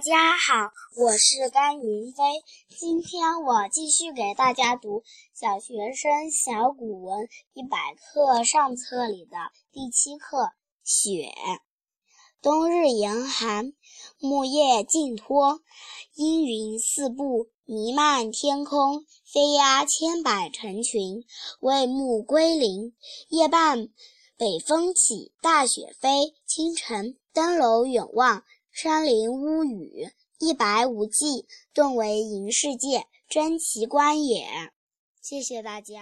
家好，我是甘云飞。今天我继续给大家读《小学生小古文一百课上册》里的第七课《雪》。冬日严寒，木叶尽脱，阴云四布，弥漫天空，飞鸦千百成群，为暮归林。夜半，北风起，大雪飞。清晨，登楼远望。山林屋宇，一白无际，顿为银世界，真奇观也。谢谢大家。